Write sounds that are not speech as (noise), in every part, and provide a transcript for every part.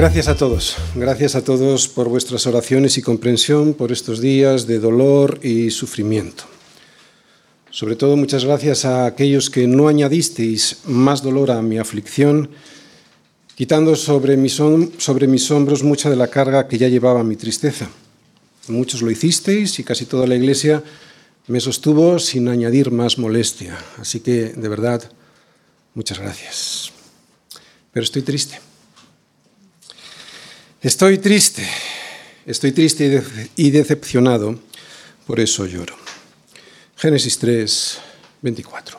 Gracias a todos, gracias a todos por vuestras oraciones y comprensión por estos días de dolor y sufrimiento. Sobre todo muchas gracias a aquellos que no añadisteis más dolor a mi aflicción, quitando sobre mis, hombros mucha de la carga que ya llevaba mi tristeza. Muchos lo hicisteis y casi toda la iglesia me sostuvo sin añadir más molestia. Así que, de verdad, muchas gracias. Pero estoy triste. Estoy triste, estoy triste y decepcionado, por eso lloro. Génesis 3, 24.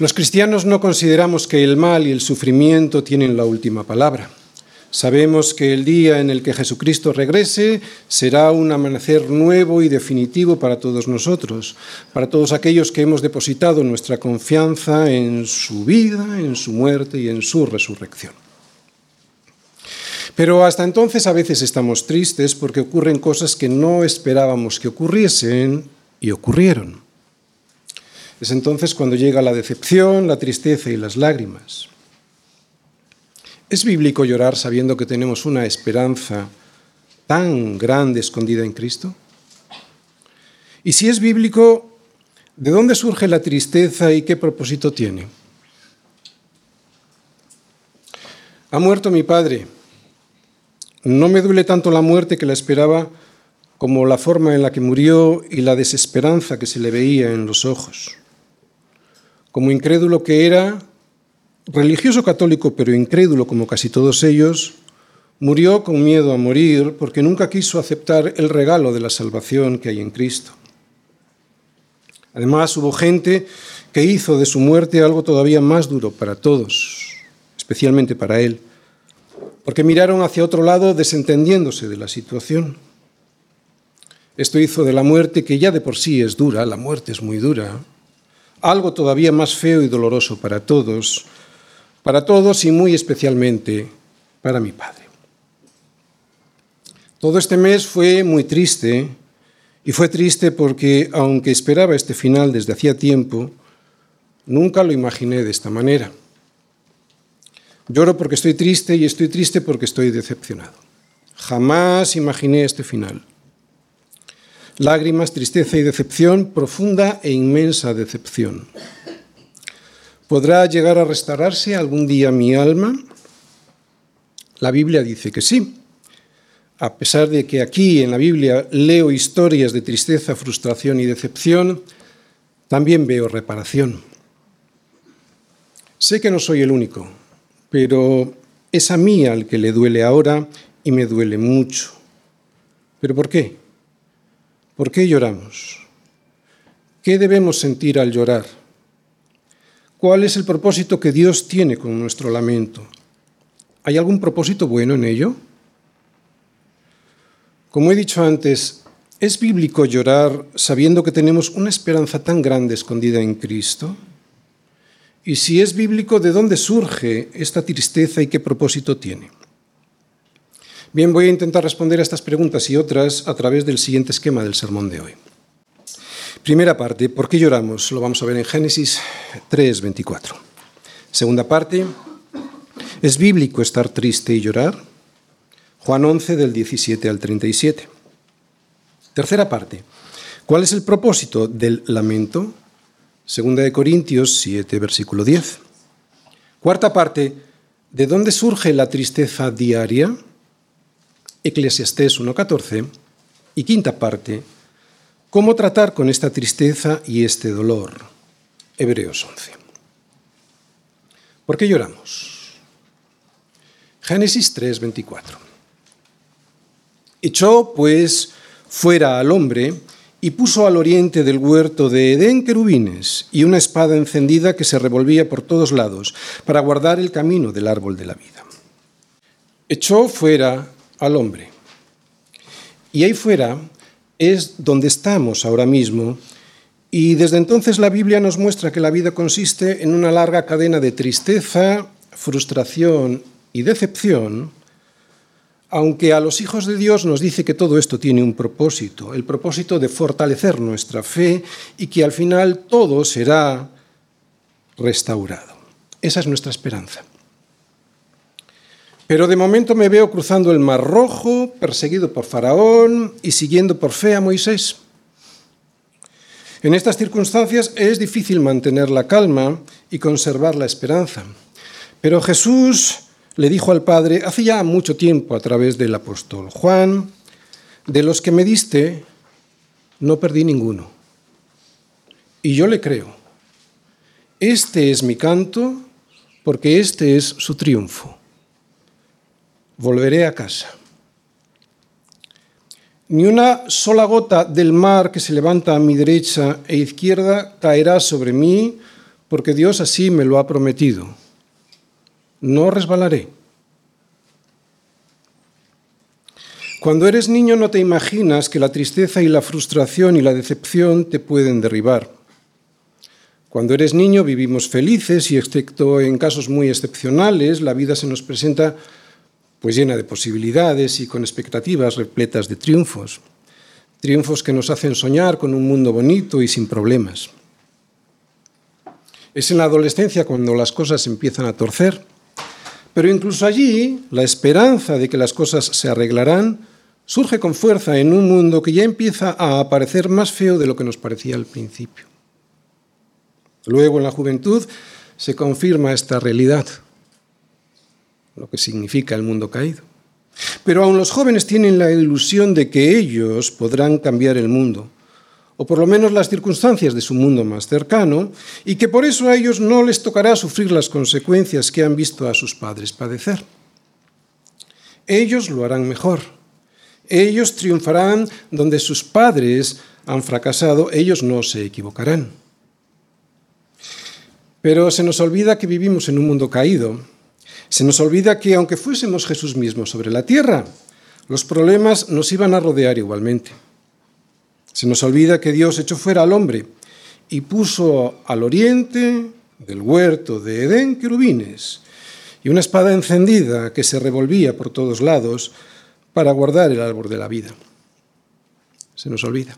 Los cristianos no consideramos que el mal y el sufrimiento tienen la última palabra. Sabemos que el día en el que Jesucristo regrese será un amanecer nuevo y definitivo para todos nosotros, para todos aquellos que hemos depositado nuestra confianza en su vida, en su muerte y en su resurrección. Pero hasta entonces a veces estamos tristes porque ocurren cosas que no esperábamos que ocurriesen y ocurrieron. Es entonces cuando llega la decepción, la tristeza y las lágrimas. ¿Es bíblico llorar sabiendo que tenemos una esperanza tan grande escondida en Cristo? Y si es bíblico, ¿de dónde surge la tristeza y qué propósito tiene? Ha muerto mi padre no me duele tanto la muerte que la esperaba como la forma en la que murió y la desesperanza que se le veía en los ojos. Como incrédulo que era, religioso católico pero incrédulo como casi todos ellos, murió con miedo a morir porque nunca quiso aceptar el regalo de la salvación que hay en Cristo. Además, hubo gente que hizo de su muerte algo todavía más duro para todos, especialmente para él porque miraron hacia otro lado desentendiéndose de la situación. Esto hizo de la muerte, que ya de por sí es dura, la muerte es muy dura, algo todavía más feo y doloroso para todos, para todos y muy especialmente para mi padre. Todo este mes fue muy triste y fue triste porque, aunque esperaba este final desde hacía tiempo, nunca lo imaginé de esta manera. Lloro porque estoy triste y estoy triste porque estoy decepcionado. Jamás imaginé este final. Lágrimas, tristeza y decepción, profunda e inmensa decepción. ¿Podrá llegar a restaurarse algún día mi alma? La Biblia dice que sí. A pesar de que aquí en la Biblia leo historias de tristeza, frustración y decepción, también veo reparación. Sé que no soy el único pero es a mí al que le duele ahora y me duele mucho. ¿Pero por qué? ¿Por qué lloramos? ¿Qué debemos sentir al llorar? ¿Cuál es el propósito que Dios tiene con nuestro lamento? ¿Hay algún propósito bueno en ello? Como he dicho antes, ¿es bíblico llorar sabiendo que tenemos una esperanza tan grande escondida en Cristo? Y si es bíblico, ¿de dónde surge esta tristeza y qué propósito tiene? Bien, voy a intentar responder a estas preguntas y otras a través del siguiente esquema del sermón de hoy. Primera parte, ¿por qué lloramos? Lo vamos a ver en Génesis 3, 24. Segunda parte, ¿es bíblico estar triste y llorar? Juan 11 del 17 al 37. Tercera parte, ¿cuál es el propósito del lamento? Segunda de Corintios 7, versículo 10. Cuarta parte, ¿de dónde surge la tristeza diaria? Eclesiastés 1.14. Y quinta parte, ¿cómo tratar con esta tristeza y este dolor? Hebreos 11. ¿Por qué lloramos? Génesis 3.24. Echó, pues, fuera al hombre y puso al oriente del huerto de Edén querubines y una espada encendida que se revolvía por todos lados para guardar el camino del árbol de la vida. Echó fuera al hombre. Y ahí fuera es donde estamos ahora mismo. Y desde entonces la Biblia nos muestra que la vida consiste en una larga cadena de tristeza, frustración y decepción aunque a los hijos de Dios nos dice que todo esto tiene un propósito, el propósito de fortalecer nuestra fe y que al final todo será restaurado. Esa es nuestra esperanza. Pero de momento me veo cruzando el Mar Rojo, perseguido por Faraón y siguiendo por fe a Moisés. En estas circunstancias es difícil mantener la calma y conservar la esperanza. Pero Jesús le dijo al Padre hace ya mucho tiempo a través del apóstol Juan, de los que me diste, no perdí ninguno. Y yo le creo. Este es mi canto porque este es su triunfo volveré a casa. Ni una sola gota del mar que se levanta a mi derecha e izquierda caerá sobre mí, porque Dios así me lo ha prometido. No resbalaré. Cuando eres niño no te imaginas que la tristeza y la frustración y la decepción te pueden derribar. Cuando eres niño vivimos felices y excepto en casos muy excepcionales, la vida se nos presenta pues llena de posibilidades y con expectativas repletas de triunfos, triunfos que nos hacen soñar con un mundo bonito y sin problemas. Es en la adolescencia cuando las cosas empiezan a torcer, pero incluso allí la esperanza de que las cosas se arreglarán surge con fuerza en un mundo que ya empieza a aparecer más feo de lo que nos parecía al principio. Luego en la juventud se confirma esta realidad lo que significa el mundo caído. Pero aún los jóvenes tienen la ilusión de que ellos podrán cambiar el mundo, o por lo menos las circunstancias de su mundo más cercano, y que por eso a ellos no les tocará sufrir las consecuencias que han visto a sus padres padecer. Ellos lo harán mejor. Ellos triunfarán donde sus padres han fracasado, ellos no se equivocarán. Pero se nos olvida que vivimos en un mundo caído se nos olvida que aunque fuésemos Jesús mismo sobre la tierra, los problemas nos iban a rodear igualmente. Se nos olvida que Dios echó fuera al hombre y puso al oriente del huerto de Edén querubines y una espada encendida que se revolvía por todos lados para guardar el árbol de la vida. Se nos olvida.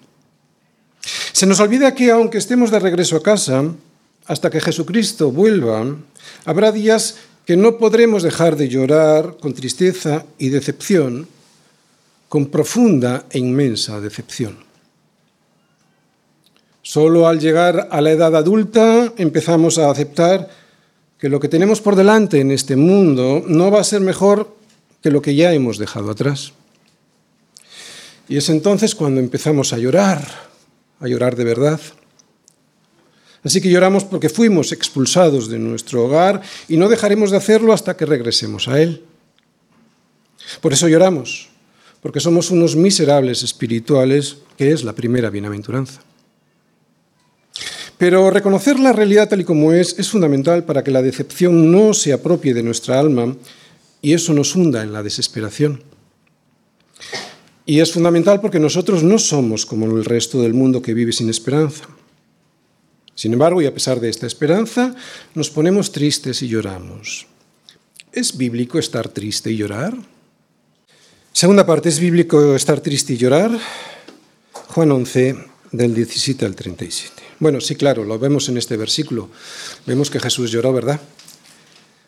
Se nos olvida que aunque estemos de regreso a casa, hasta que Jesucristo vuelva, habrá días que no podremos dejar de llorar con tristeza y decepción, con profunda e inmensa decepción. Solo al llegar a la edad adulta empezamos a aceptar que lo que tenemos por delante en este mundo no va a ser mejor que lo que ya hemos dejado atrás. Y es entonces cuando empezamos a llorar, a llorar de verdad. Así que lloramos porque fuimos expulsados de nuestro hogar y no dejaremos de hacerlo hasta que regresemos a Él. Por eso lloramos, porque somos unos miserables espirituales, que es la primera bienaventuranza. Pero reconocer la realidad tal y como es es fundamental para que la decepción no se apropie de nuestra alma y eso nos hunda en la desesperación. Y es fundamental porque nosotros no somos como el resto del mundo que vive sin esperanza. Sin embargo, y a pesar de esta esperanza, nos ponemos tristes y lloramos. ¿Es bíblico estar triste y llorar? Segunda parte, ¿es bíblico estar triste y llorar? Juan 11, del 17 al 37. Bueno, sí, claro, lo vemos en este versículo. Vemos que Jesús lloró, ¿verdad?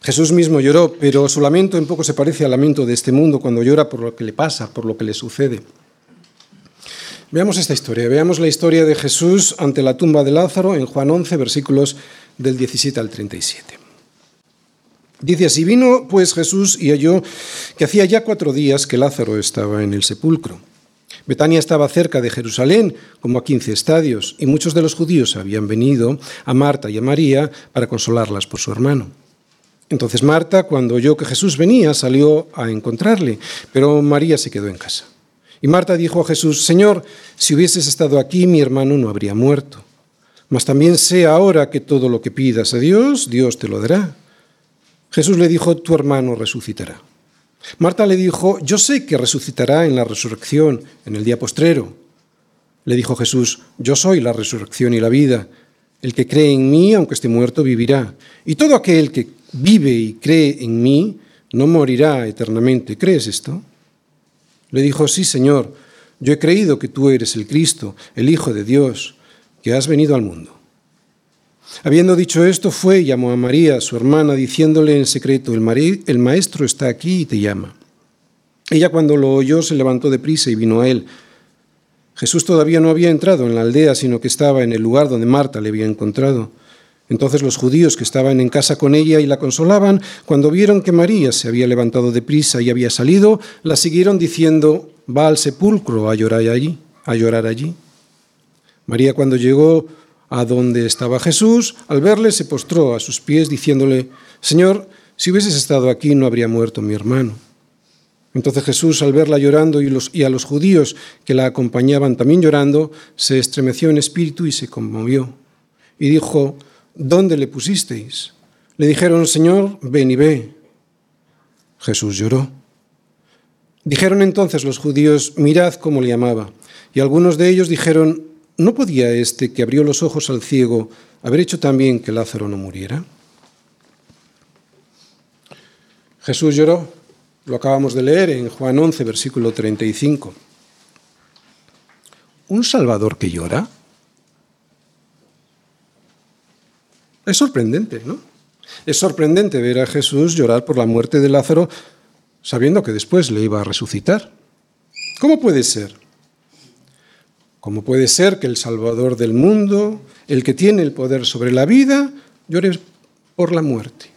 Jesús mismo lloró, pero su lamento en poco se parece al lamento de este mundo cuando llora por lo que le pasa, por lo que le sucede. Veamos esta historia, veamos la historia de Jesús ante la tumba de Lázaro en Juan 11, versículos del 17 al 37. Dice así, vino pues Jesús y halló que hacía ya cuatro días que Lázaro estaba en el sepulcro. Betania estaba cerca de Jerusalén, como a quince estadios, y muchos de los judíos habían venido a Marta y a María para consolarlas por su hermano. Entonces Marta, cuando oyó que Jesús venía, salió a encontrarle, pero María se quedó en casa. Y Marta dijo a Jesús, Señor, si hubieses estado aquí, mi hermano no habría muerto. Mas también sé ahora que todo lo que pidas a Dios, Dios te lo dará. Jesús le dijo, tu hermano resucitará. Marta le dijo, yo sé que resucitará en la resurrección, en el día postrero. Le dijo Jesús, yo soy la resurrección y la vida. El que cree en mí, aunque esté muerto, vivirá. Y todo aquel que vive y cree en mí, no morirá eternamente. ¿Crees esto? Le dijo, sí, Señor, yo he creído que tú eres el Cristo, el Hijo de Dios, que has venido al mundo. Habiendo dicho esto, fue y llamó a María, su hermana, diciéndole en secreto, el, el maestro está aquí y te llama. Ella cuando lo oyó se levantó de prisa y vino a él. Jesús todavía no había entrado en la aldea, sino que estaba en el lugar donde Marta le había encontrado. Entonces los judíos que estaban en casa con ella y la consolaban, cuando vieron que María se había levantado de prisa y había salido, la siguieron diciendo, va al sepulcro a llorar allí, a llorar allí. María cuando llegó a donde estaba Jesús, al verle se postró a sus pies diciéndole, Señor, si hubieses estado aquí no habría muerto mi hermano. Entonces Jesús, al verla llorando y, los, y, a los judíos que la acompañaban también llorando, se estremeció en espíritu y se conmovió. Y dijo, ¿dónde le pusisteis? Le dijeron, Señor, ven y ve. Jesús lloró. Dijeron entonces los judíos, mirad cómo le amaba. Y algunos de ellos dijeron, ¿no podía este que abrió los ojos al ciego haber hecho también que Lázaro no muriera? Jesús lloró, lo acabamos de leer en Juan 11, versículo 35. ¿Un Salvador que llora? Es sorprendente, ¿no? Es sorprendente ver a Jesús llorar por la muerte de Lázaro sabiendo que después le iba a resucitar. ¿Cómo puede ser? ¿Cómo puede ser que el Salvador del mundo, el que tiene el poder sobre la vida, llore por la muerte?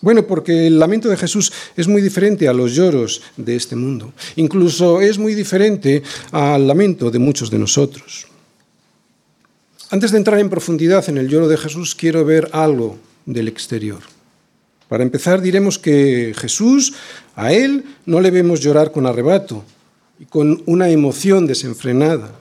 Bueno, porque el lamento de Jesús es muy diferente a los lloros de este mundo. Incluso es muy diferente al lamento de muchos de nosotros. Antes de entrar en profundidad en el lloro de Jesús, quiero ver algo del exterior. Para empezar, diremos que Jesús, a Él no le vemos llorar con arrebato, y con una emoción desenfrenada.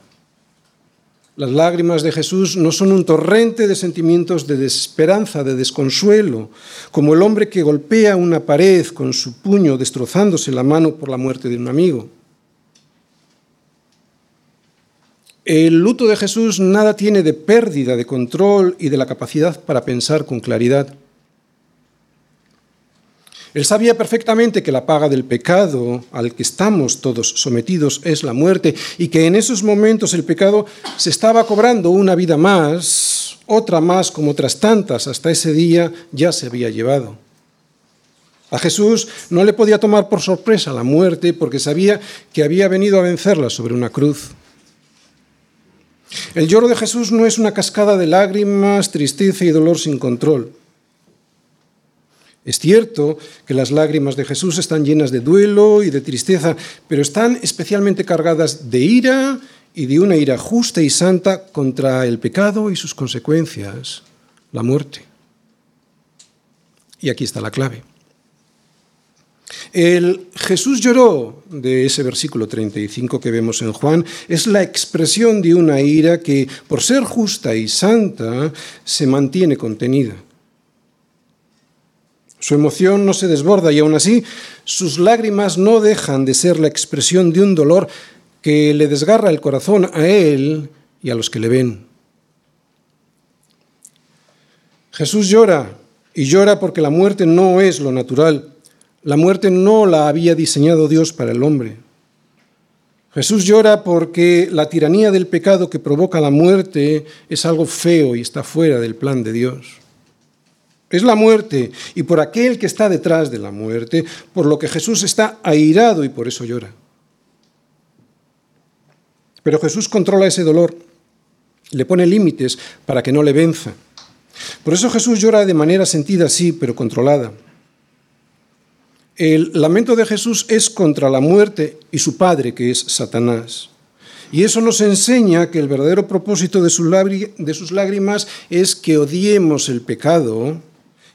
Las lágrimas de Jesús no son un torrente de sentimientos de desesperanza, de desconsuelo, como el hombre que golpea una pared con su puño destrozándose la mano por la muerte de un amigo. El luto de Jesús nada tiene de pérdida de control y de la capacidad para pensar con claridad. Él sabía perfectamente que la paga del pecado al que estamos todos sometidos es la muerte y que en esos momentos el pecado se estaba cobrando una vida más, otra más como otras tantas hasta ese día ya se había llevado. A Jesús no le podía tomar por sorpresa la muerte porque sabía que había venido a vencerla sobre una cruz. El lloro de Jesús no es una cascada de lágrimas, tristeza y dolor sin control. Es cierto que las lágrimas de Jesús están llenas de duelo y de tristeza, pero están especialmente cargadas de ira y de una ira justa y santa contra el pecado y sus consecuencias, la muerte. Y aquí está la clave. El Jesús lloró de ese versículo 35 que vemos en Juan es la expresión de una ira que, por ser justa y santa, se mantiene contenida. Su emoción no se desborda y aún así sus lágrimas no dejan de ser la expresión de un dolor que le desgarra el corazón a él y a los que le ven. Jesús llora y llora porque la muerte no es lo natural. La muerte no la había diseñado Dios para el hombre. Jesús llora porque la tiranía del pecado que provoca la muerte es algo feo y está fuera del plan de Dios es la muerte y por aquel que está detrás de la muerte, por lo que Jesús está airado y por eso llora. Pero Jesús controla ese dolor, le pone límites para que no le venza. Por eso Jesús llora de manera sentida, sí, pero controlada. El lamento de Jesús es contra la muerte y su padre, que es Satanás. Y eso nos enseña que el verdadero propósito de sus lágrimas es que odiemos el pecado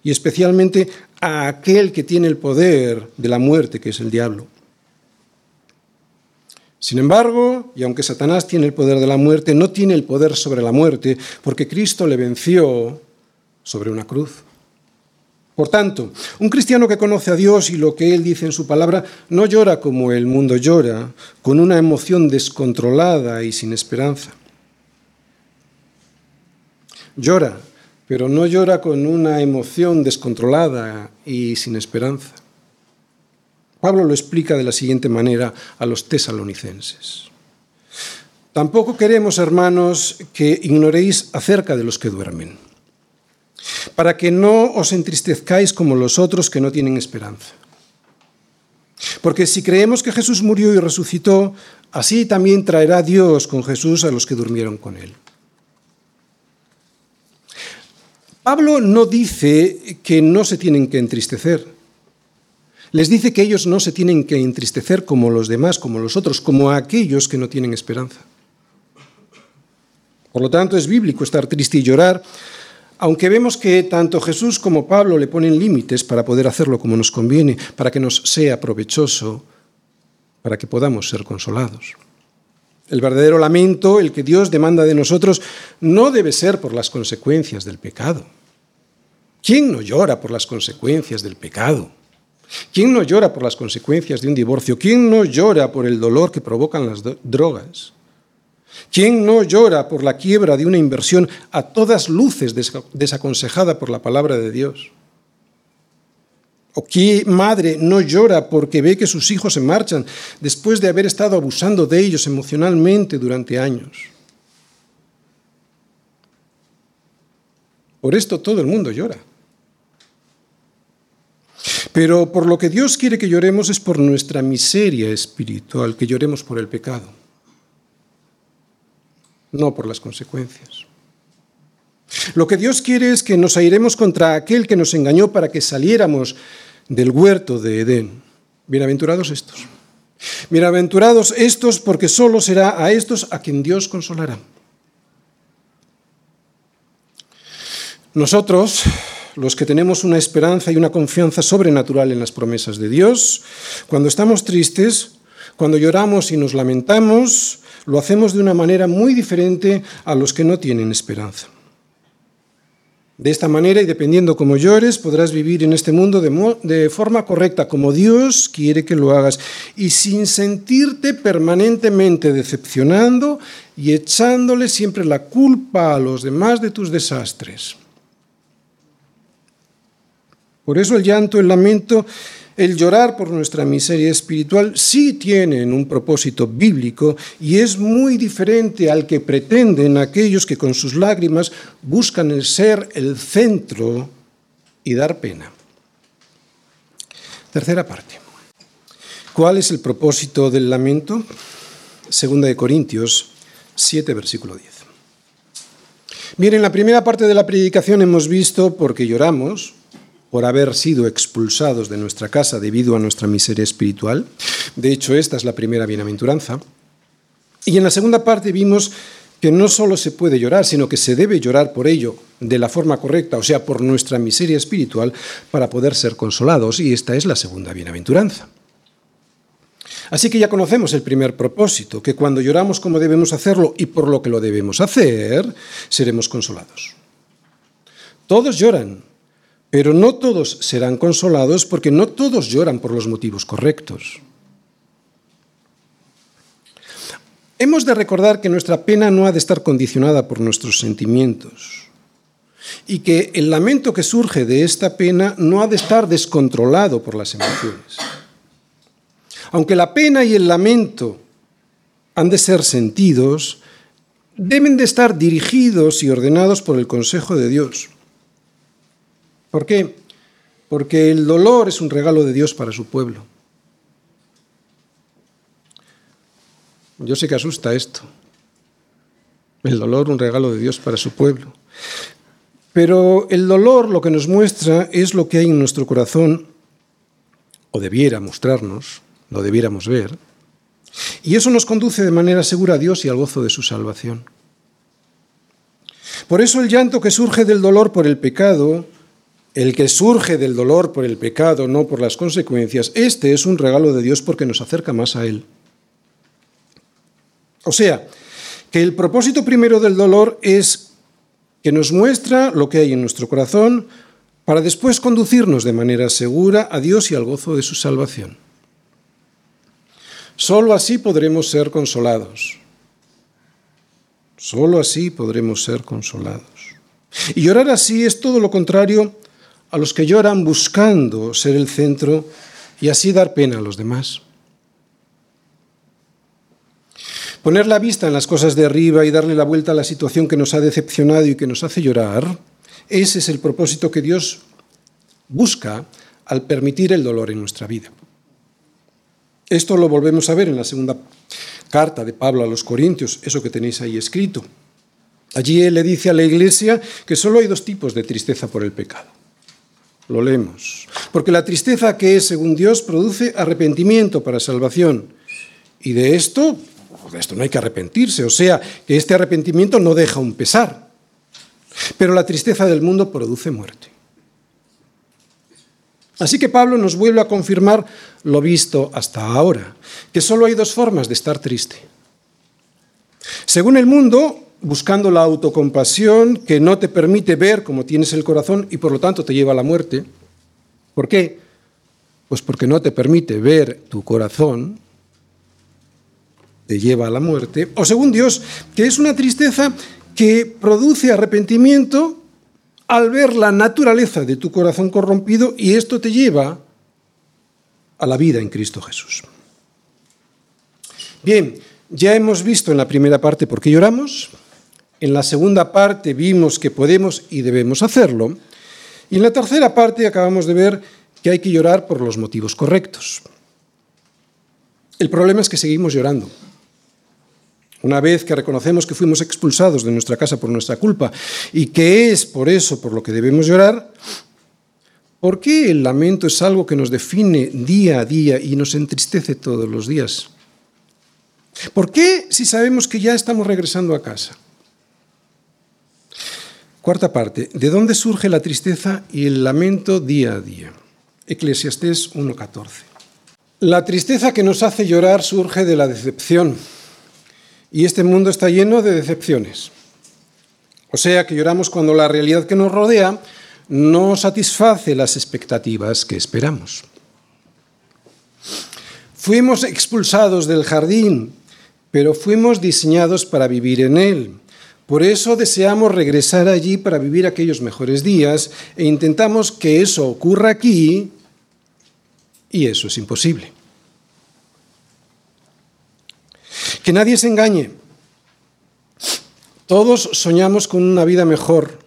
y especialmente a aquel que tiene el poder de la muerte, que es el diablo. Sin embargo, y aunque Satanás tiene el poder de la muerte, no tiene el poder sobre la muerte, porque Cristo le venció sobre una cruz. Por tanto, un cristiano que conoce a Dios y lo que Él dice en su palabra no llora como el mundo llora, con una emoción descontrolada y sin esperanza. Llora pero no llora con una emoción descontrolada y sin esperanza. Pablo lo explica de la siguiente manera a los tesalonicenses. Tampoco queremos, hermanos, que ignoréis acerca de los que duermen, para que no os entristezcáis como los otros que no tienen esperanza. Porque si creemos que Jesús murió y resucitó, así también traerá Dios con Jesús a los que durmieron con él. Pablo no dice que no se tienen que entristecer. Les dice que ellos no se tienen que entristecer como los demás, como los otros, como aquellos que no tienen esperanza. Por lo tanto, es bíblico estar triste y llorar, aunque vemos que tanto Jesús como Pablo le ponen límites para poder hacerlo como nos conviene, para que nos sea provechoso, para que podamos ser consolados. El verdadero lamento, el que Dios demanda de nosotros, no debe ser por las consecuencias del pecado. ¿Quién no llora por las consecuencias del pecado? ¿Quién no llora por las consecuencias de un divorcio? ¿Quién no llora por el dolor que provocan las drogas? ¿Quién no llora por la quiebra de una inversión a todas luces desaconsejada por la palabra de Dios? ¿O qué madre no llora porque ve que sus hijos se marchan después de haber estado abusando de ellos emocionalmente durante años? Por esto todo el mundo llora. Pero por lo que Dios quiere que lloremos es por nuestra miseria espiritual, que lloremos por el pecado, no por las consecuencias. Lo que Dios quiere es que nos airemos contra aquel que nos engañó para que saliéramos del huerto de Edén. Bienaventurados estos. Bienaventurados estos porque solo será a estos a quien Dios consolará. Nosotros, los que tenemos una esperanza y una confianza sobrenatural en las promesas de Dios, cuando estamos tristes, cuando lloramos y nos lamentamos, lo hacemos de una manera muy diferente a los que no tienen esperanza. De esta manera, y dependiendo cómo llores, podrás vivir en este mundo de, de, forma correcta, como Dios quiere que lo hagas, y sin sentirte permanentemente decepcionando y echándole siempre la culpa a los demás de tus desastres. Por eso el llanto, el lamento, el llorar por nuestra miseria espiritual sí tienen un propósito bíblico y es muy diferente al que pretenden aquellos que con sus lágrimas buscan el ser el centro y dar pena. Tercera parte. ¿Cuál es el propósito del lamento? Segunda de Corintios 7, versículo 10. Miren, en la primera parte de la predicación hemos visto por qué lloramos, por haber sido expulsados de nuestra casa debido a nuestra miseria espiritual. De hecho, esta es la primera bienaventuranza. Y en la segunda parte vimos que no solo se puede llorar, sino que se debe llorar por ello de la forma correcta, o sea, por nuestra miseria espiritual, para poder ser consolados. Y esta es la segunda bienaventuranza. Así que ya conocemos el primer propósito, que cuando lloramos como debemos hacerlo y por lo que lo debemos hacer, seremos consolados. Todos lloran, pero no todos serán consolados porque no todos lloran por los motivos correctos. Hemos de recordar que nuestra pena no ha de estar condicionada por nuestros sentimientos y que el lamento que surge de esta pena no ha de estar descontrolado por las emociones. Aunque la pena y el lamento han de ser sentidos, deben de estar dirigidos y ordenados por el consejo de Dios. ¿Por qué? Porque el dolor es un regalo de Dios para su pueblo. Yo sé que asusta esto. El dolor, un regalo de Dios para su pueblo. Pero el dolor lo que nos muestra es lo que hay en nuestro corazón, o debiera mostrarnos, lo debiéramos ver, y eso nos conduce de manera segura a Dios y al gozo de su salvación. Por eso el llanto que surge del dolor por el pecado el que surge del dolor por el pecado, no por las consecuencias, este es un regalo de Dios porque nos acerca más a Él. O sea, que el propósito primero del dolor es que nos muestra lo que hay en nuestro corazón para después conducirnos de manera segura a Dios y al gozo de su salvación. Solo así podremos ser consolados. Solo así podremos ser consolados. Y llorar así es todo lo contrario a los que lloran buscando ser el centro y así dar pena a los demás. Poner la vista en las cosas de arriba y darle la vuelta a la situación que nos ha decepcionado y que nos hace llorar, ese es el propósito que Dios busca al permitir el dolor en nuestra vida. Esto lo volvemos a ver en la segunda carta de Pablo a los Corintios, eso que tenéis ahí escrito. Allí él le dice a la iglesia que solo hay dos tipos de tristeza por el pecado. Lo leemos. Porque la tristeza que es según Dios produce arrepentimiento para salvación. Y de esto, de esto no hay que arrepentirse, o sea, que este arrepentimiento no deja un pesar. Pero la tristeza del mundo produce muerte. Así que Pablo nos vuelve a confirmar lo visto hasta ahora, que solo hay dos formas de estar triste. Según el mundo, buscando la autocompasión que no te permite ver cómo tienes el corazón y por lo tanto te lleva a la muerte. ¿Por qué? Pues porque no te permite ver tu corazón, te lleva a la muerte. O según Dios, que es una tristeza que produce arrepentimiento al ver la naturaleza de tu corazón corrompido y esto te lleva a la vida en Cristo Jesús. Bien, ya hemos visto en la primera parte por qué lloramos, en la segunda parte vimos que podemos y debemos hacerlo, y en la tercera parte acabamos de ver que hay que llorar por los motivos correctos. El problema es que seguimos llorando. Una vez que reconocemos que fuimos expulsados de nuestra casa por nuestra culpa y que es por eso por lo que debemos llorar, ¿por qué el lamento es algo que nos define día a día y nos entristece todos los días? ¿Por qué si sabemos que ya estamos regresando a casa? Cuarta parte, ¿de dónde surge la tristeza y el lamento día a día? Eclesiastés 1.14. La tristeza que nos hace llorar surge de la decepción y este mundo está lleno de decepciones. O sea que lloramos cuando la realidad que nos rodea no satisface las expectativas que esperamos. Fuimos expulsados del jardín, pero fuimos diseñados para vivir en él. Por eso deseamos regresar allí para vivir aquellos mejores días e intentamos que eso ocurra aquí y eso es imposible. Que nadie se engañe. Todos soñamos con una vida mejor,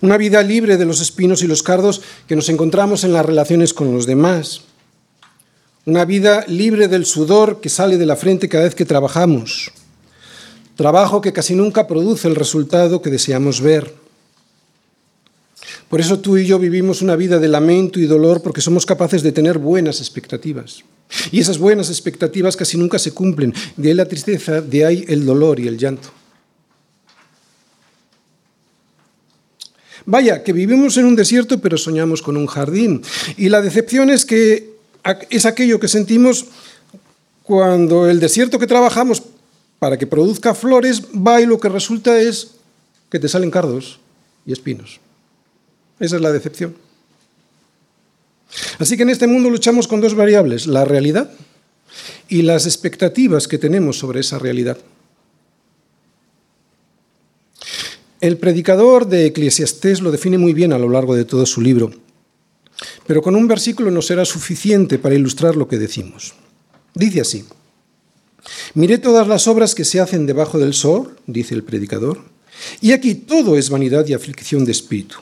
una vida libre de los espinos y los cardos que nos encontramos en las relaciones con los demás, una vida libre del sudor que sale de la frente cada vez que trabajamos, trabajo que casi nunca produce el resultado que deseamos ver. Por eso tú y yo vivimos una vida de lamento y dolor porque somos capaces de tener buenas expectativas. Y esas buenas expectativas casi nunca se cumplen. De ahí la tristeza, de ahí el dolor y el llanto. Vaya, que vivimos en un desierto pero soñamos con un jardín. Y la decepción es que es aquello que sentimos cuando el desierto que trabajamos para que produzca flores va y lo que resulta es que te salen cardos y espinos. Esa es la decepción. Así que en este mundo luchamos con dos variables, la realidad y las expectativas que tenemos sobre esa realidad. El predicador de Eclesiastés lo define muy bien a lo largo de todo su libro, pero con un versículo no será suficiente para ilustrar lo que decimos. Dice así, Miré todas las obras que se hacen debajo del sol, dice el predicador, y aquí todo es vanidad y aflicción de espíritu.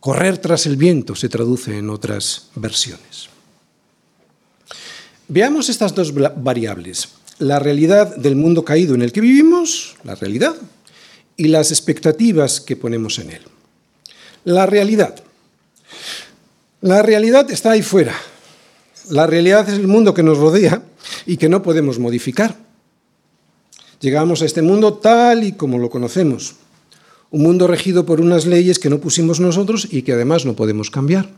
Correr tras el viento se traduce en otras versiones. Veamos estas dos variables, la realidad del mundo caído en el que vivimos, la realidad, y las expectativas que ponemos en él. La realidad. La realidad está ahí fuera. La realidad es el mundo que nos rodea y que no podemos modificar. Llegamos a este mundo tal y como lo conocemos. Un mundo regido por unas leyes que no pusimos nosotros y que además no podemos cambiar.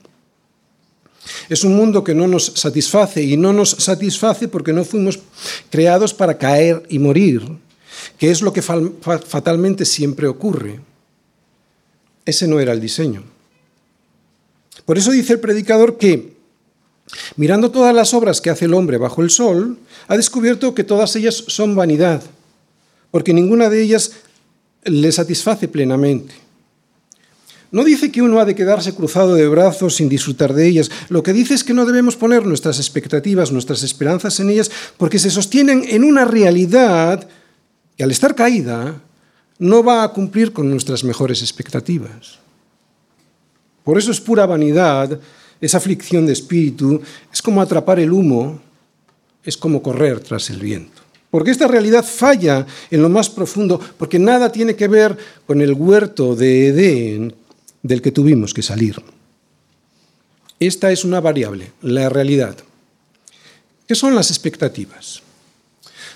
Es un mundo que no nos satisface y no nos satisface porque no fuimos creados para caer y morir, que es lo que fatalmente siempre ocurre. Ese no era el diseño. Por eso dice el predicador que, mirando todas las obras que hace el hombre bajo el sol, ha descubierto que todas ellas son vanidad, porque ninguna de ellas le satisface plenamente. no dice que uno ha de quedarse cruzado de brazos sin disfrutar de ellas. Lo que dice es que no debemos poner nuestras expectativas, nuestras esperanzas en ellas, porque se sostienen en una realidad que al estar caída no va a cumplir con nuestras mejores expectativas. Por eso es pura vanidad, esa aflicción de espíritu, es como atrapar el humo, es como correr tras el viento. Porque esta realidad falla en lo más profundo, porque nada tiene que ver con el huerto de Edén del que tuvimos que salir. Esta es una variable, la realidad. ¿Qué son las expectativas?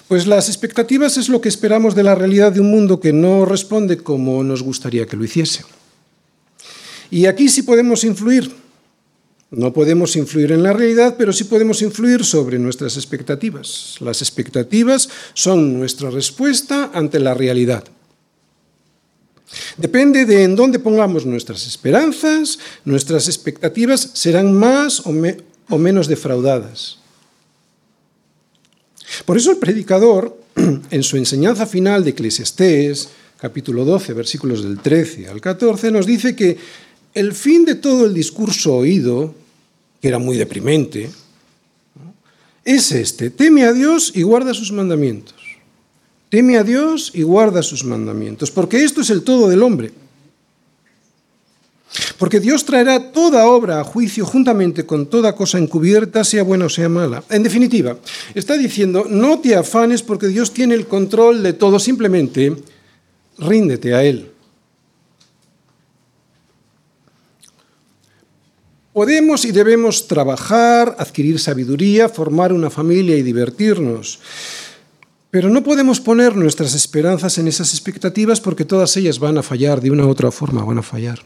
Pues las expectativas es lo que esperamos de la realidad de un mundo que no responde como nos gustaría que lo hiciese. Y aquí sí podemos influir. No podemos influir en la realidad, pero sí podemos influir sobre nuestras expectativas. Las expectativas son nuestra respuesta ante la realidad. Depende de en dónde pongamos nuestras esperanzas, nuestras expectativas serán más o, menos defraudadas. Por eso el predicador, (clears throat) en su enseñanza final de Eclesiastés, capítulo 12, versículos del 13 al 14, nos dice que el fin de todo el discurso oído, que era muy deprimente, es este, teme a Dios y guarda sus mandamientos. Teme a Dios y guarda sus mandamientos, porque esto es el todo del hombre. Porque Dios traerá toda obra a juicio juntamente con toda cosa encubierta, sea buena o sea mala. En definitiva, está diciendo, no te afanes porque Dios tiene el control de todo, simplemente ríndete a Él. Podemos y debemos trabajar, adquirir sabiduría, formar una familia y divertirnos. Pero no podemos poner nuestras esperanzas en esas expectativas porque todas ellas van a fallar, de una u otra forma van a fallar.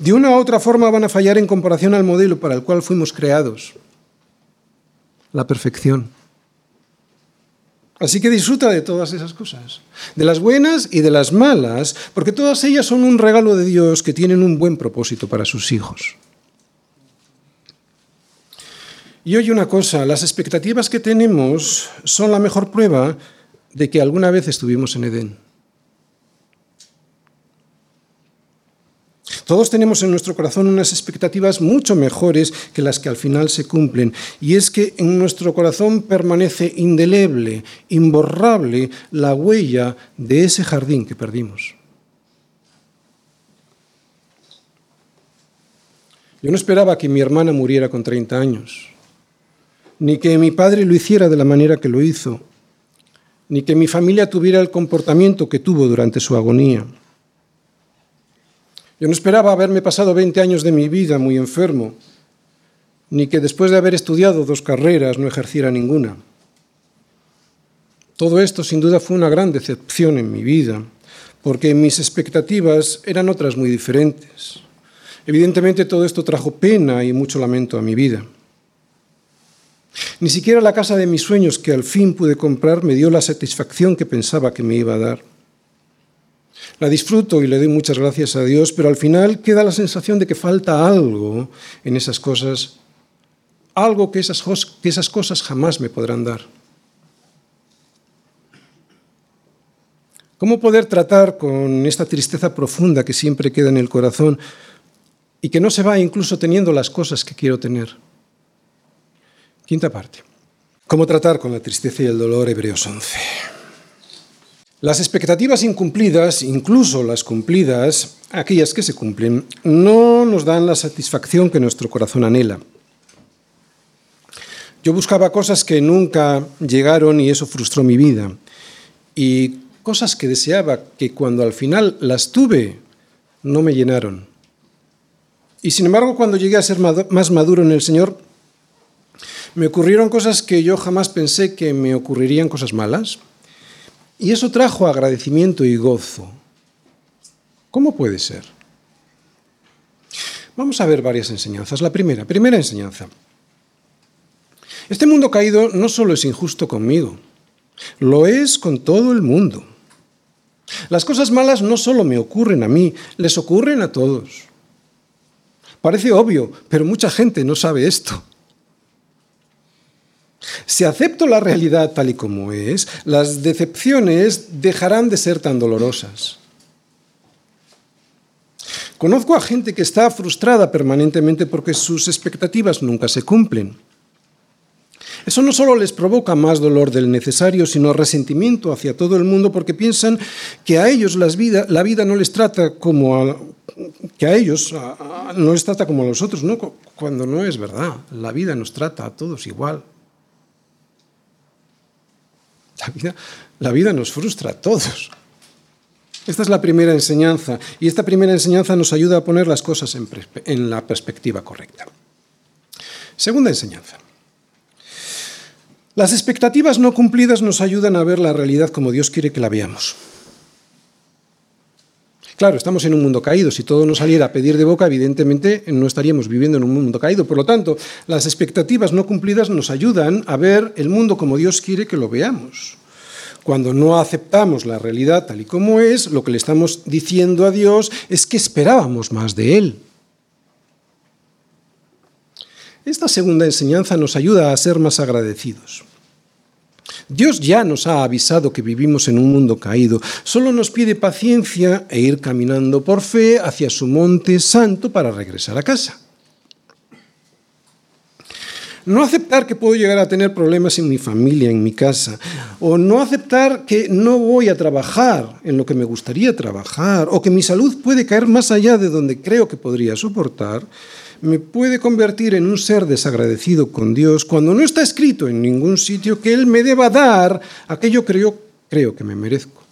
De una u otra forma van a fallar en comparación al modelo para el cual fuimos creados, la perfección. Así que disfruta de todas esas cosas, de las buenas y de las malas, porque todas ellas son un regalo de Dios que tienen un buen propósito para sus hijos. Y oye una cosa, las expectativas que tenemos son la mejor prueba de que alguna vez estuvimos en Edén. Todos tenemos en nuestro corazón unas expectativas mucho mejores que las que al final se cumplen. Y es que en nuestro corazón permanece indeleble, imborrable, la huella de ese jardín que perdimos. Yo no esperaba que mi hermana muriera con 30 años ni que mi padre lo hiciera de la manera que lo hizo, ni que mi familia tuviera el comportamiento que tuvo durante su agonía. Yo no esperaba haberme pasado 20 años de mi vida muy enfermo, ni que después de haber estudiado dos carreras no ejerciera ninguna. Todo esto sin duda fue una gran decepción en mi vida, porque mis expectativas eran otras muy diferentes. Evidentemente todo esto trajo pena y mucho lamento a mi vida. Ni siquiera la casa de mis sueños que al fin pude comprar me dio la satisfacción que pensaba que me iba a dar. La disfruto y le doy muchas gracias a Dios, pero al final queda la sensación de que falta algo en esas cosas, algo que esas, cosas jamás me podrán dar. ¿Cómo poder tratar con esta tristeza profunda que siempre queda en el corazón y que no se va incluso teniendo las cosas que quiero tener? Quinta parte. ¿Cómo tratar con la tristeza y el dolor? Hebreos 11. Las expectativas incumplidas, incluso las cumplidas, aquellas que se cumplen, no nos dan la satisfacción que nuestro corazón anhela. Yo buscaba cosas que nunca llegaron y eso frustró mi vida. Y cosas que deseaba que cuando al final las tuve, no me llenaron. Y sin embargo, cuando llegué a ser más maduro en el Señor, me ocurrieron cosas que yo jamás pensé que me ocurrirían cosas malas. Y eso trajo agradecimiento y gozo. ¿Cómo puede ser? Vamos a ver varias enseñanzas. La primera, primera enseñanza. Este mundo caído no solo es injusto conmigo, lo es con todo el mundo. Las cosas malas no solo me ocurren a mí, les ocurren a todos. Parece obvio, pero mucha gente no sabe esto. Si acepto la realidad tal y como es, las decepciones dejarán de ser tan dolorosas. Conozco a gente que está frustrada permanentemente porque sus expectativas nunca se cumplen. Eso no solo les provoca más dolor del necesario, sino resentimiento hacia todo el mundo porque piensan que a ellos la vida no les trata como a, que a ellos no les trata como a los otros, cuando no es verdad. La vida nos trata a todos igual. La vida, la vida nos frustra a todos. Esta es la primera enseñanza y esta primera enseñanza nos ayuda a poner las cosas en, en la perspectiva correcta. Segunda enseñanza. Las expectativas no cumplidas nos ayudan a ver la realidad como Dios quiere que la veamos. Claro, estamos en un mundo caído. Si todo nos saliera a pedir de boca, evidentemente no estaríamos viviendo en un mundo caído. Por lo tanto, las expectativas no cumplidas nos ayudan a ver el mundo como Dios quiere que lo veamos. Cuando no aceptamos la realidad tal y como es, lo que le estamos diciendo a Dios es que esperábamos más de Él. Esta segunda enseñanza nos ayuda a ser más agradecidos. Dios ya nos ha avisado que vivimos en un mundo caído, solo nos pide paciencia e ir caminando por fe hacia su monte santo para regresar a casa. No aceptar que puedo llegar a tener problemas en mi familia, en mi casa, o no aceptar que no voy a trabajar en lo que me gustaría trabajar, o que mi salud puede caer más allá de donde creo que podría soportar, me puede convertir en un ser desagradecido con Dios cuando no está escrito en ningún sitio que Él me deba dar aquello que yo creo que me merezco.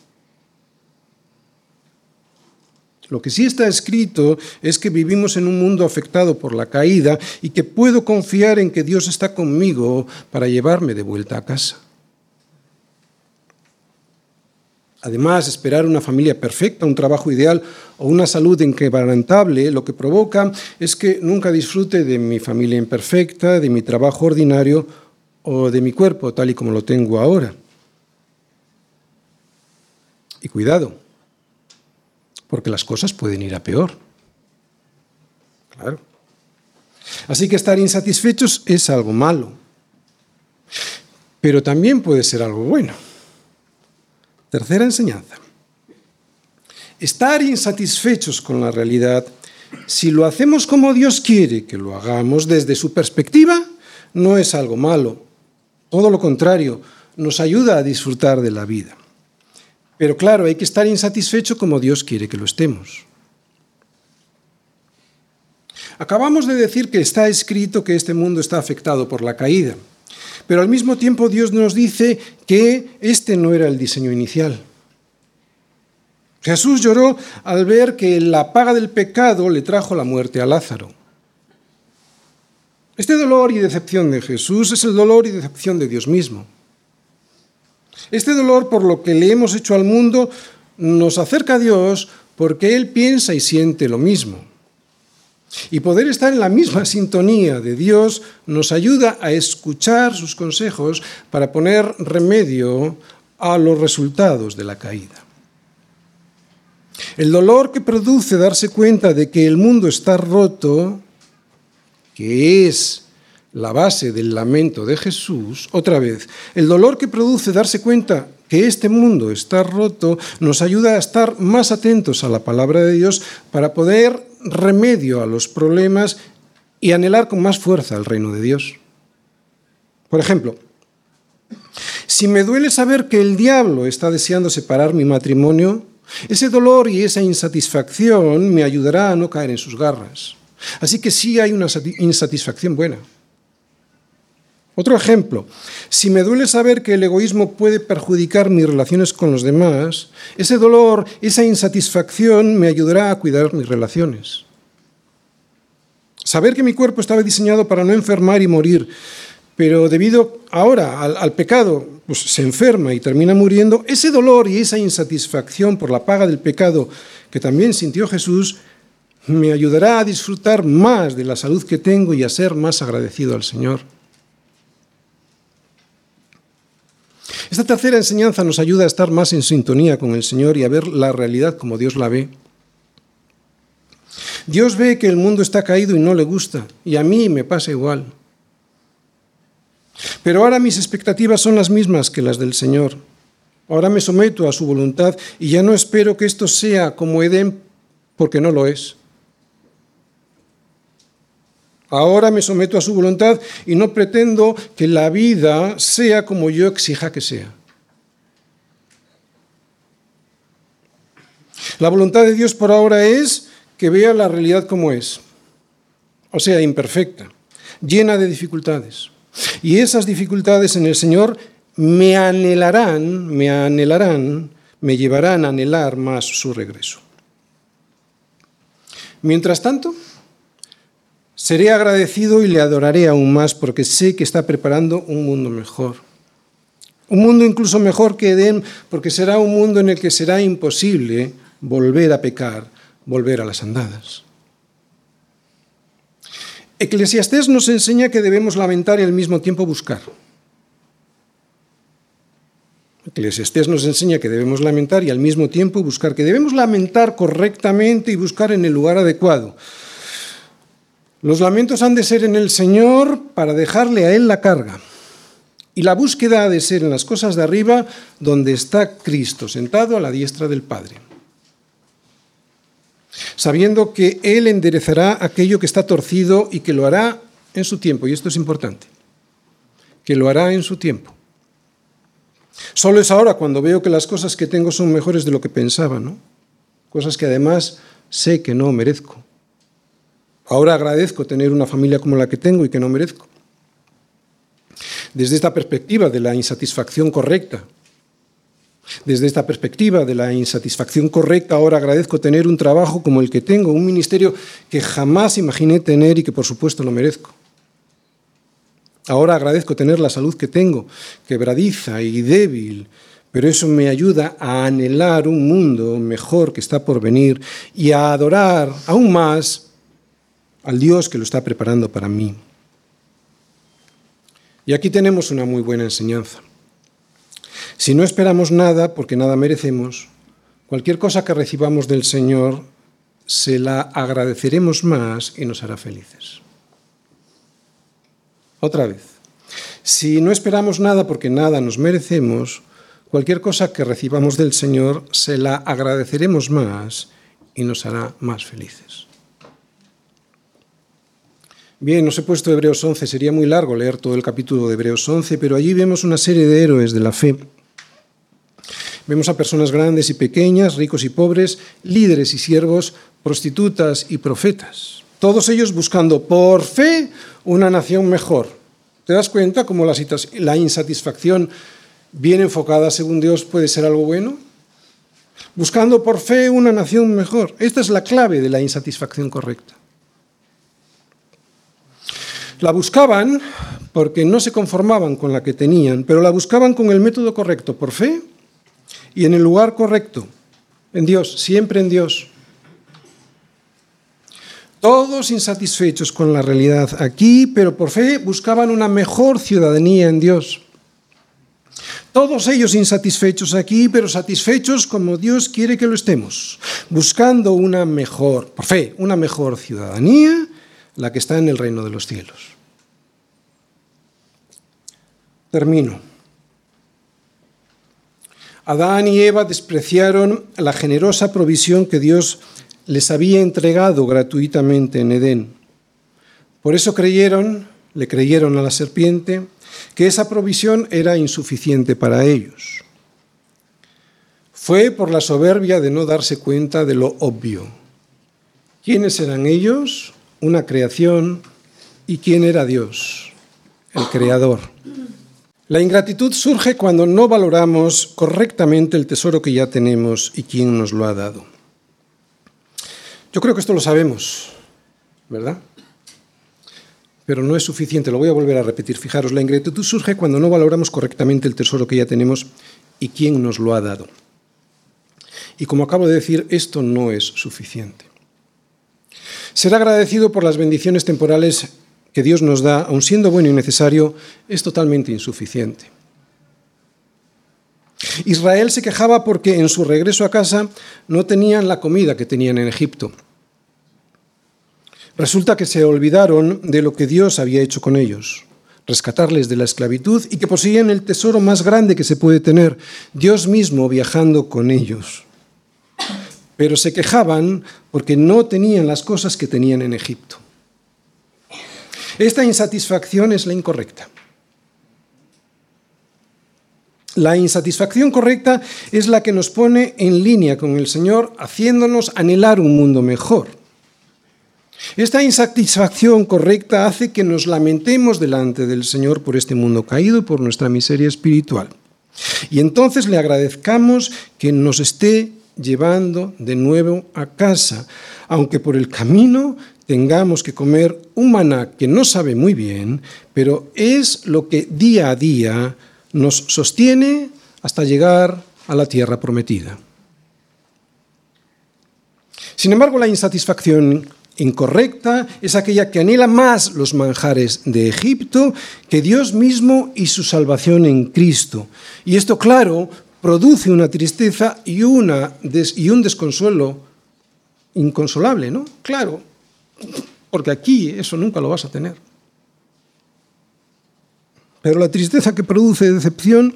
Lo que sí está escrito es que vivimos en un mundo afectado por la caída y que puedo confiar en que Dios está conmigo para llevarme de vuelta a casa. Además, esperar una familia perfecta, un trabajo ideal o una salud inquebrantable, lo que provoca es que nunca disfrute de mi familia imperfecta, de mi trabajo ordinario o de mi cuerpo tal y como lo tengo ahora. Y cuidado, porque las cosas pueden ir a peor. Claro. Así que estar insatisfechos es algo malo, pero también puede ser algo bueno. Tercera enseñanza. Estar insatisfechos con la realidad, si lo hacemos como Dios quiere que lo hagamos desde su perspectiva, no es algo malo. Todo lo contrario, nos ayuda a disfrutar de la vida. Pero claro, hay que estar insatisfecho como Dios quiere que lo estemos. Acabamos de decir que está escrito que este mundo está afectado por la caída, pero al mismo tiempo Dios nos dice que este no era el diseño inicial. Jesús lloró al ver que la paga del pecado le trajo la muerte a Lázaro. Este dolor y decepción de Jesús es el dolor y decepción de Dios mismo. Este dolor por lo que le hemos hecho al mundo nos acerca a Dios porque Él piensa y siente lo mismo. Y poder estar en la misma sintonía de Dios nos ayuda a escuchar sus consejos para poner remedio a los resultados de la caída. El dolor que produce darse cuenta de que el mundo está roto, que es la base del lamento de Jesús, otra vez, el dolor que produce darse cuenta que este mundo está roto nos ayuda a estar más atentos a la palabra de Dios para poder remedio a los problemas y anhelar con más fuerza el reino de Dios. Por ejemplo, si me duele saber que el diablo está deseando separar mi matrimonio, ese dolor y esa insatisfacción me ayudará a no caer en sus garras. Así que sí hay una insatisfacción buena. Otro ejemplo, si me duele saber que el egoísmo puede perjudicar mis relaciones con los demás, ese dolor, esa insatisfacción me ayudará a cuidar mis relaciones. Saber que mi cuerpo estaba diseñado para no enfermar y morir, pero debido ahora al, pecado, pues se enferma y termina muriendo, ese dolor y esa insatisfacción por la paga del pecado que también sintió Jesús, me ayudará a disfrutar más de la salud que tengo y a ser más agradecido al Señor. Esta tercera enseñanza nos ayuda a estar más en sintonía con el Señor y a ver la realidad como Dios la ve. Dios ve que el mundo está caído y no le gusta, y a mí me pasa igual. Pero ahora mis expectativas son las mismas que las del Señor. Ahora me someto a su voluntad y ya no espero que esto sea como Edén, porque no lo es. Ahora me someto a su voluntad y no pretendo que la vida sea como yo exija que sea. La voluntad de Dios por ahora es que vea la realidad como es, o sea, imperfecta, llena de dificultades. Y esas dificultades en el Señor me anhelarán, me anhelarán, me llevarán a anhelar más su regreso. Mientras tanto, seré agradecido y le adoraré aún más porque sé que está preparando un mundo mejor. Un mundo incluso mejor que Edén, porque será un mundo en el que será imposible volver a pecar, volver a las andadas. Eclesiastés nos enseña que debemos lamentar y al mismo tiempo buscar. Eclesiastés nos enseña que debemos lamentar y al mismo tiempo buscar, que debemos lamentar correctamente y buscar en el lugar adecuado. Los lamentos han de ser en el Señor para dejarle a Él la carga. Y la búsqueda ha de ser en las cosas de arriba, donde está Cristo, sentado a la diestra del Padre sabiendo que Él enderezará aquello que está torcido y que lo hará en su tiempo. Y esto es importante, que lo hará en su tiempo. Solo es ahora cuando veo que las cosas que tengo son mejores de lo que pensaba, ¿no? Cosas que además sé que no merezco. Ahora agradezco tener una familia como la que tengo y que no merezco. Desde esta perspectiva de la insatisfacción correcta, desde esta perspectiva de la insatisfacción correcta, ahora agradezco tener un trabajo como el que tengo, un ministerio que jamás imaginé tener y que por supuesto no merezco. Ahora agradezco tener la salud que tengo, quebradiza y débil, pero eso me ayuda a anhelar un mundo mejor que está por venir y a adorar aún más al Dios que lo está preparando para mí. Y aquí tenemos una muy buena enseñanza. Si no esperamos nada, porque nada merecemos, cualquier cosa que recibamos del Señor, se la agradeceremos más y nos hará felices. Otra vez, si no esperamos nada porque nada nos merecemos, cualquier cosa que recibamos del Señor, se la agradeceremos más y nos hará más felices. Bien, os he puesto Hebreos 11, sería muy largo leer todo el capítulo de Hebreos 11, pero allí vemos una serie de héroes de la fe Vemos a personas grandes y pequeñas, ricos y pobres, líderes y siervos, prostitutas y profetas. Todos ellos buscando por fe una nación mejor. ¿Te das cuenta cómo la insatisfacción bien enfocada según Dios puede ser algo bueno? Buscando por fe una nación mejor. Esta es la clave de la insatisfacción correcta. La buscaban porque no se conformaban con la que tenían, pero la buscaban con el método correcto, por fe y en el lugar correcto, en Dios, siempre en Dios. Todos insatisfechos con la realidad aquí, pero por fe buscaban una mejor ciudadanía en Dios. Todos ellos insatisfechos aquí, pero satisfechos como Dios quiere que lo estemos, buscando una mejor, por fe, una mejor ciudadanía, la que está en el reino de los cielos. Termino. Adán y Eva despreciaron la generosa provisión que Dios les había entregado gratuitamente en Edén. Por eso creyeron, le creyeron a la serpiente, que esa provisión era insuficiente para ellos. Fue por la soberbia de no darse cuenta de lo obvio. ¿Quiénes eran ellos? Una creación. ¿Y quién era Dios? El Creador. La ingratitud surge cuando no valoramos correctamente el tesoro que ya tenemos y quién nos lo ha dado. Yo creo que esto lo sabemos, ¿verdad? Pero no es suficiente, lo voy a volver a repetir. Fijaros, la ingratitud surge cuando no valoramos correctamente el tesoro que ya tenemos y quién nos lo ha dado. Y como acabo de decir, esto no es suficiente. Ser agradecido por las bendiciones temporales que Dios nos da, aun siendo bueno y necesario, es totalmente insuficiente. Israel se quejaba porque en su regreso a casa no tenían la comida que tenían en Egipto. Resulta que se olvidaron de lo que Dios había hecho con ellos, rescatarles de la esclavitud y que poseían el tesoro más grande que se puede tener, Dios mismo viajando con ellos. Pero se quejaban porque no tenían las cosas que tenían en Egipto. Esta insatisfacción es la incorrecta. La insatisfacción correcta es la que nos pone en línea con el Señor, haciéndonos anhelar un mundo mejor. Esta insatisfacción correcta hace que nos lamentemos delante del Señor por este mundo caído y por nuestra miseria espiritual. Y entonces le agradezcamos que nos esté llevando de nuevo a casa, aunque por el camino tengamos que comer un maná que no sabe muy bien, pero es lo que día a día nos sostiene hasta llegar a la tierra prometida. Sin embargo, la insatisfacción incorrecta es aquella que anhela más los manjares de Egipto que Dios mismo y su salvación en Cristo. Y esto, claro, produce una tristeza y, una y un desconsuelo inconsolable, ¿no? Claro, porque aquí eso nunca lo vas a tener. Pero la tristeza que produce decepción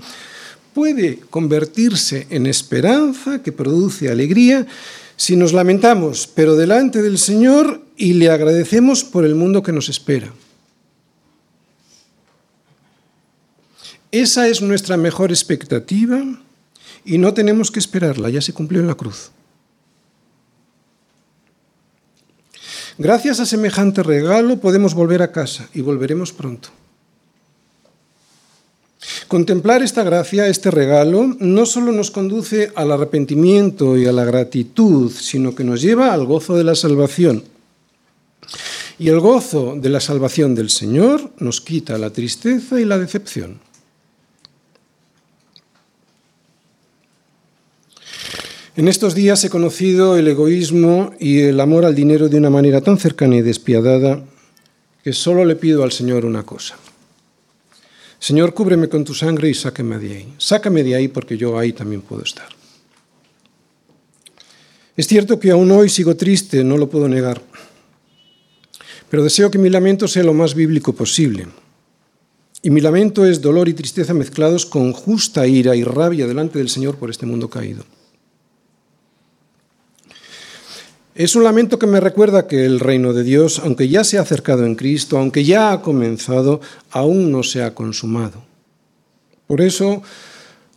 puede convertirse en esperanza, que produce alegría, si nos lamentamos, pero delante del Señor y le agradecemos por el mundo que nos espera. Esa es nuestra mejor expectativa y no tenemos que esperarla, ya se cumplió en la cruz. Gracias a semejante regalo podemos volver a casa y volveremos pronto. Contemplar esta gracia, este regalo, no solo nos conduce al arrepentimiento y a la gratitud, sino que nos lleva al gozo de la salvación. Y el gozo de la salvación del Señor nos quita la tristeza y la decepción. En estos días he conocido el egoísmo y el amor al dinero de una manera tan cercana y despiadada que solo le pido al Señor una cosa. Señor, cúbreme con tu sangre y sáqueme de ahí. Sácame de ahí porque yo ahí también puedo estar. Es cierto que aún hoy sigo triste, no lo puedo negar, pero deseo que mi lamento sea lo más bíblico posible. Y mi lamento es dolor y tristeza mezclados con justa ira y rabia delante del Señor por este mundo caído. Es un lamento que me recuerda que el reino de Dios, aunque ya se ha acercado en Cristo, aunque ya ha comenzado, aún no se ha consumado. Por eso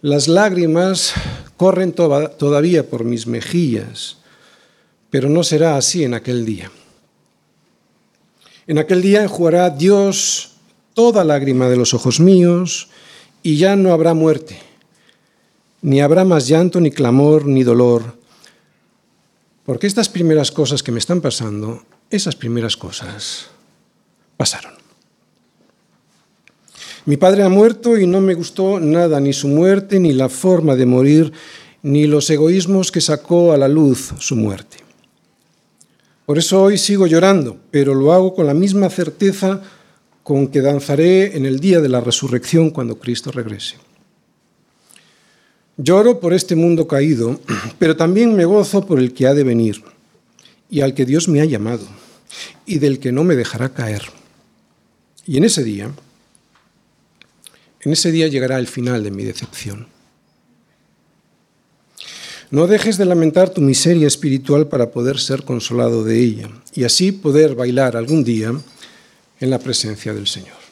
las lágrimas corren todavía por mis mejillas, pero no será así en aquel día. En aquel día enjugará Dios toda lágrima de los ojos míos y ya no habrá muerte, ni habrá más llanto, ni clamor, ni dolor porque estas primeras cosas que me están pasando, esas primeras cosas pasaron. Mi padre ha muerto y no me gustó nada, ni su muerte, ni la forma de morir, ni los egoísmos que sacó a la luz su muerte. Por eso hoy sigo llorando, pero lo hago con la misma certeza con que danzaré en el día de la resurrección cuando Cristo regrese. Lloro por este mundo caído, (clears throat) pero también me gozo por el que ha de venir y al que Dios me ha llamado y del que no me dejará caer. Y en ese día, en ese día llegará el final de mi decepción. No dejes de lamentar tu miseria espiritual para poder ser consolado de ella y así poder bailar algún día en la presencia del Señor.